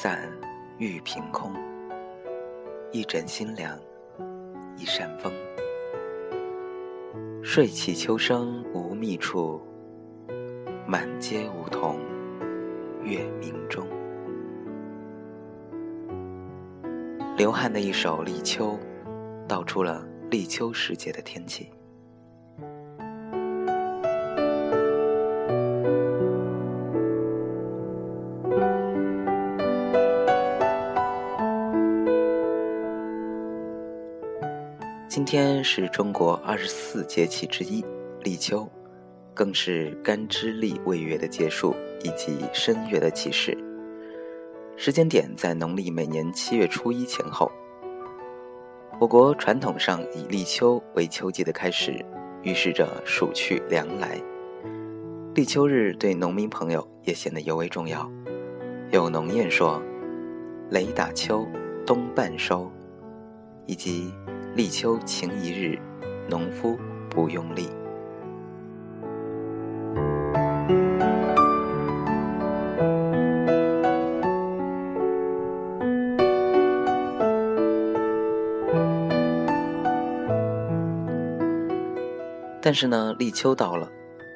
散玉凭空，一枕新凉，一扇风。睡起秋声无觅处，满街梧桐，月明中。刘汉的一首立秋，道出了立秋时节的天气。天是中国二十四节气之一，立秋更是干支历未月的结束以及申月的起始，时间点在农历每年七月初一前后。我国传统上以立秋为秋季的开始，预示着暑去凉来。立秋日对农民朋友也显得尤为重要，有农谚说：“雷打秋，冬半收”，以及。立秋晴一日，农夫不用力。但是呢，立秋到了，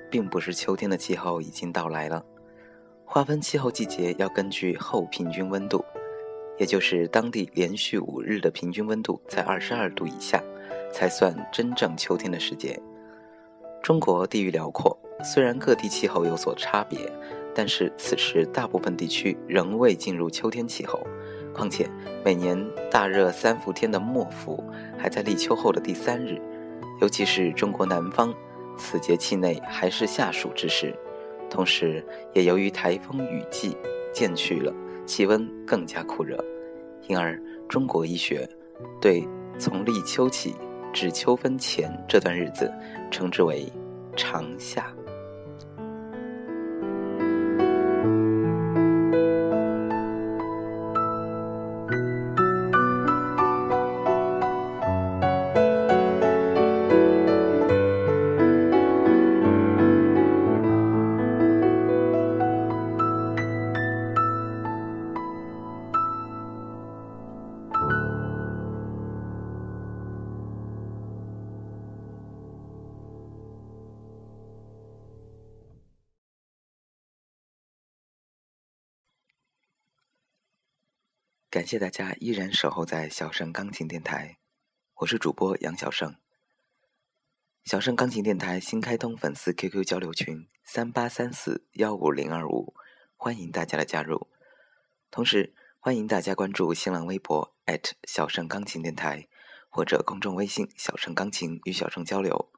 并不是秋天的气候已经到来了。划分气候季节要根据后平均温度。也就是当地连续五日的平均温度在二十二度以下，才算真正秋天的时节。中国地域辽阔，虽然各地气候有所差别，但是此时大部分地区仍未进入秋天气候。况且每年大热三伏天的末伏还在立秋后的第三日，尤其是中国南方，此节气内还是夏暑之时。同时，也由于台风雨季渐去了，气温更加酷热。因而，中国医学对从立秋起至秋分前这段日子，称之为“长夏”。感谢大家依然守候在小盛钢琴电台，我是主播杨小盛。小盛钢琴电台新开通粉丝 QQ 交流群三八三四幺五零二五，欢迎大家的加入。同时，欢迎大家关注新浪微博小盛钢琴电台或者公众微信小盛钢琴与小盛交流。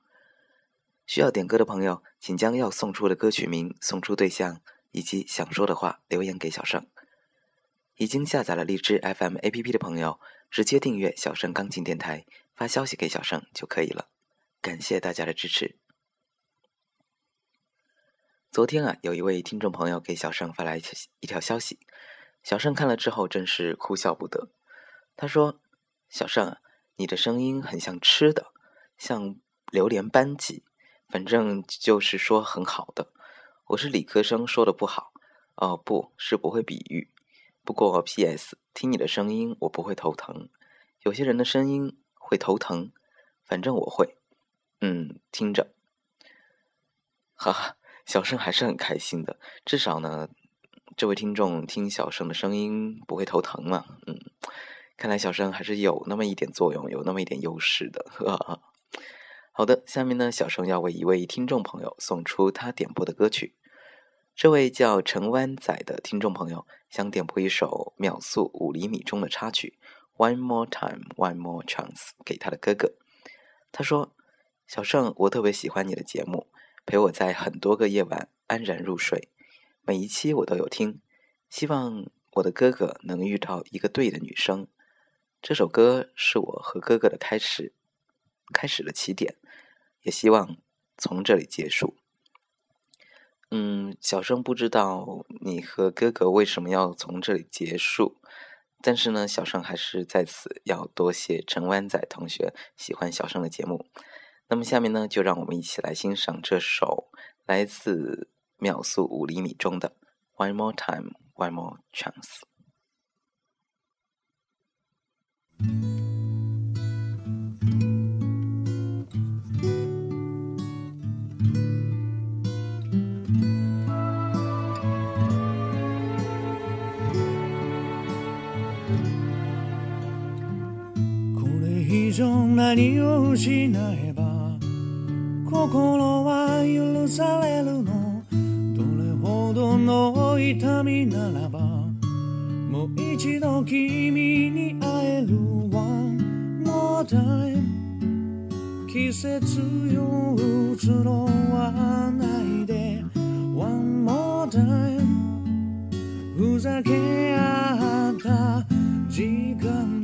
需要点歌的朋友，请将要送出的歌曲名、送出对象以及想说的话留言给小盛。已经下载了荔枝 FM APP 的朋友，直接订阅小盛钢琴电台，发消息给小盛就可以了。感谢大家的支持。昨天啊，有一位听众朋友给小盛发来一条消息，小盛看了之后真是哭笑不得。他说：“小盛，你的声音很像吃的，像榴莲班戟，反正就是说很好的。我是理科生，说的不好哦，不是不会比喻。”不过，P.S. 听你的声音，我不会头疼。有些人的声音会头疼，反正我会。嗯，听着，哈哈，小生还是很开心的。至少呢，这位听众听小生的声音不会头疼嘛。嗯，看来小生还是有那么一点作用，有那么一点优势的。好的，下面呢，小生要为一位听众朋友送出他点播的歌曲。这位叫陈湾仔的听众朋友想点播一首《秒速五厘米》中的插曲《One More Time, One More Chance》给他的哥哥。他说：“小盛，我特别喜欢你的节目，陪我在很多个夜晚安然入睡。每一期我都有听。希望我的哥哥能遇到一个对的女生。这首歌是我和哥哥的开始，开始的起点，也希望从这里结束。”嗯，小生不知道你和哥哥为什么要从这里结束，但是呢，小生还是在此要多谢陈湾仔同学喜欢小生的节目。那么下面呢，就让我们一起来欣赏这首来自《秒速五厘米》中的《One More Time, One More Chance》。上何を失えば心は許されるのどれほどの痛みならばもう一度君に会える One more time 季節よ移ろわないで One more time ふざけ合った時間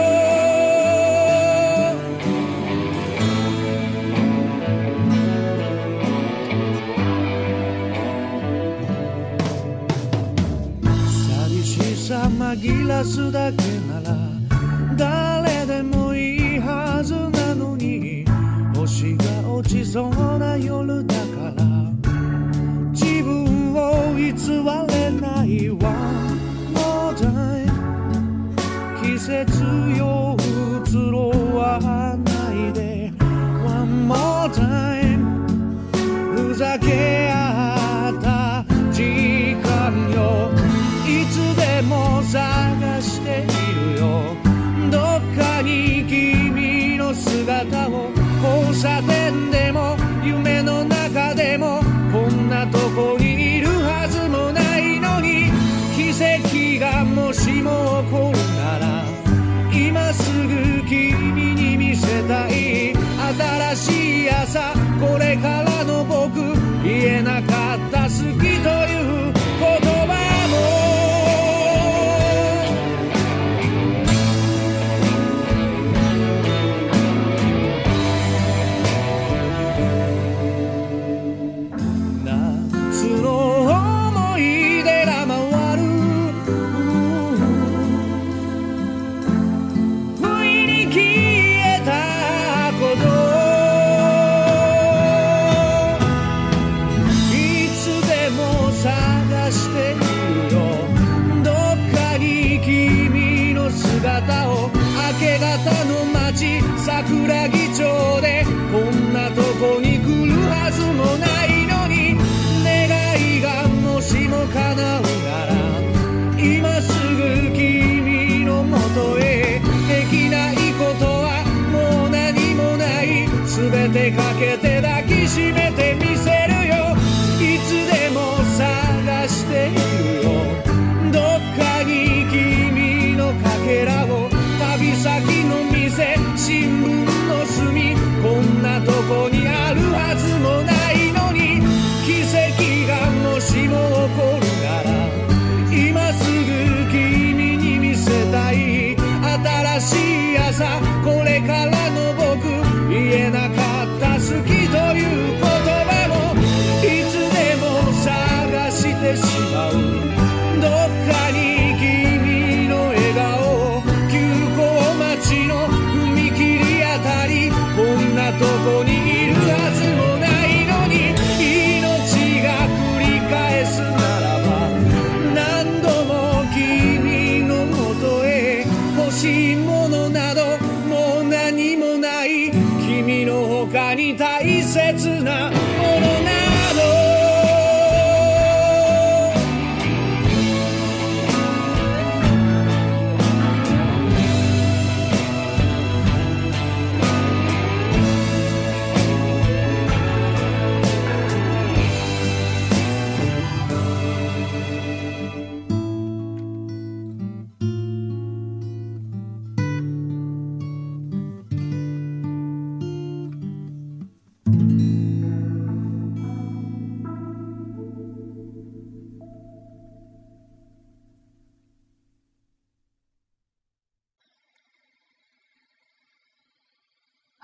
照らすだけどこにいるはずもないのに奇跡がもしも起こるなら今すぐ君に見せたい新しい朝これからの僕言えなかった好きという they desse baú.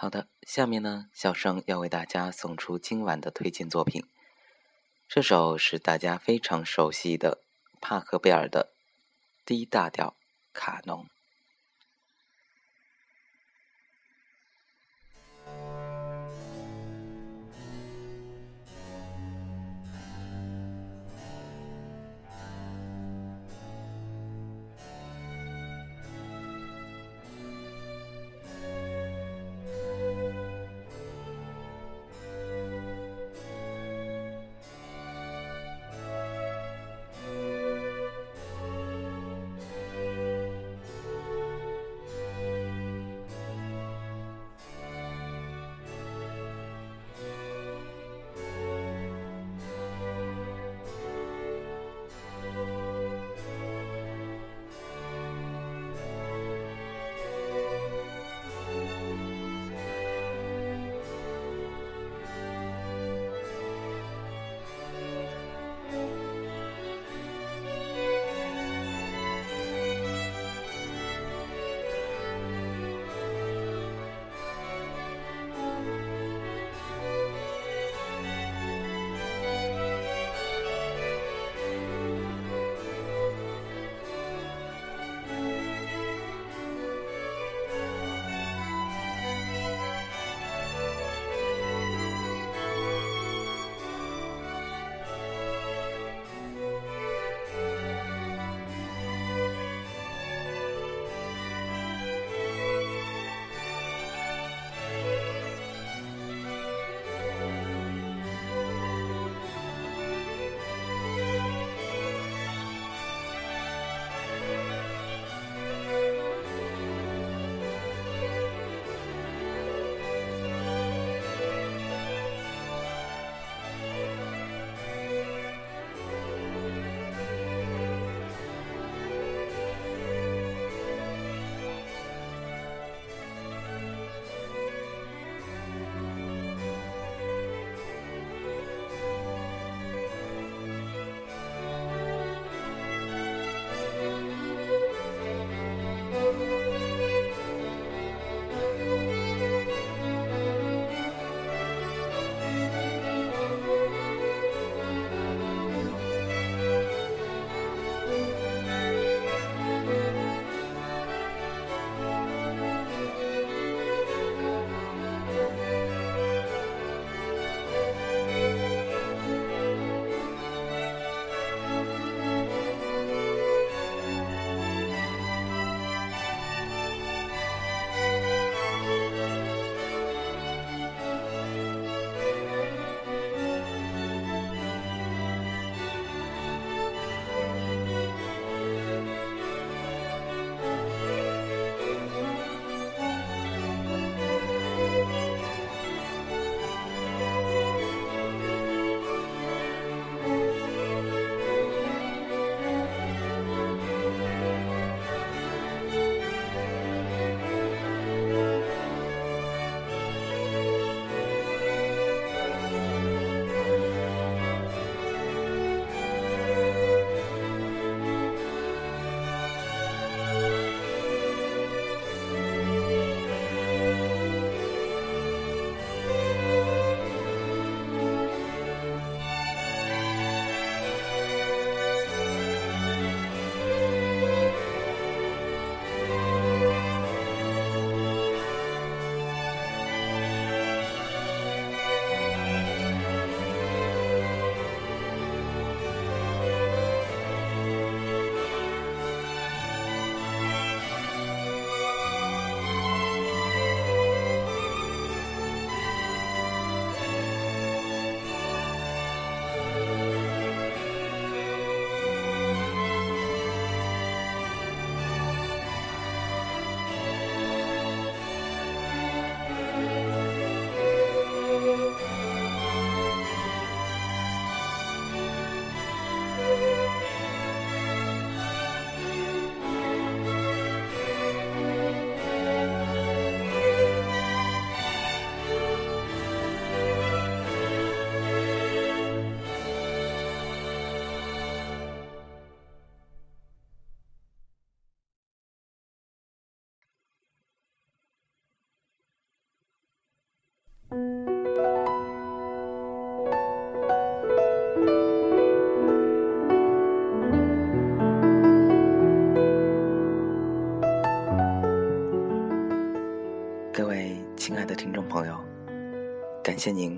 好的，下面呢，小生要为大家送出今晚的推荐作品，这首是大家非常熟悉的帕赫贝尔的 D 大调卡农。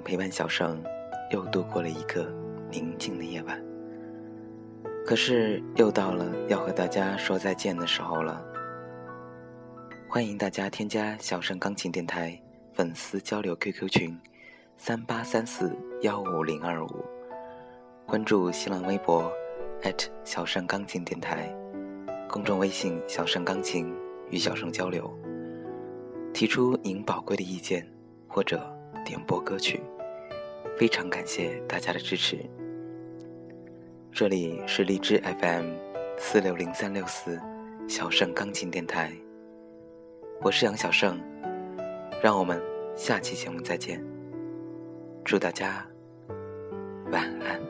陪伴小盛，又度过了一个宁静的夜晚。可是，又到了要和大家说再见的时候了。欢迎大家添加小盛钢琴电台粉丝交流 QQ 群，三八三四幺五零二五，关注新浪微博小盛钢琴电台，公众微信小盛钢琴与小盛交流，提出您宝贵的意见或者点播歌曲。非常感谢大家的支持。这里是荔枝 FM 四六零三六四小盛钢琴电台，我是杨小盛，让我们下期节目再见。祝大家晚安。